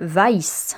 weiß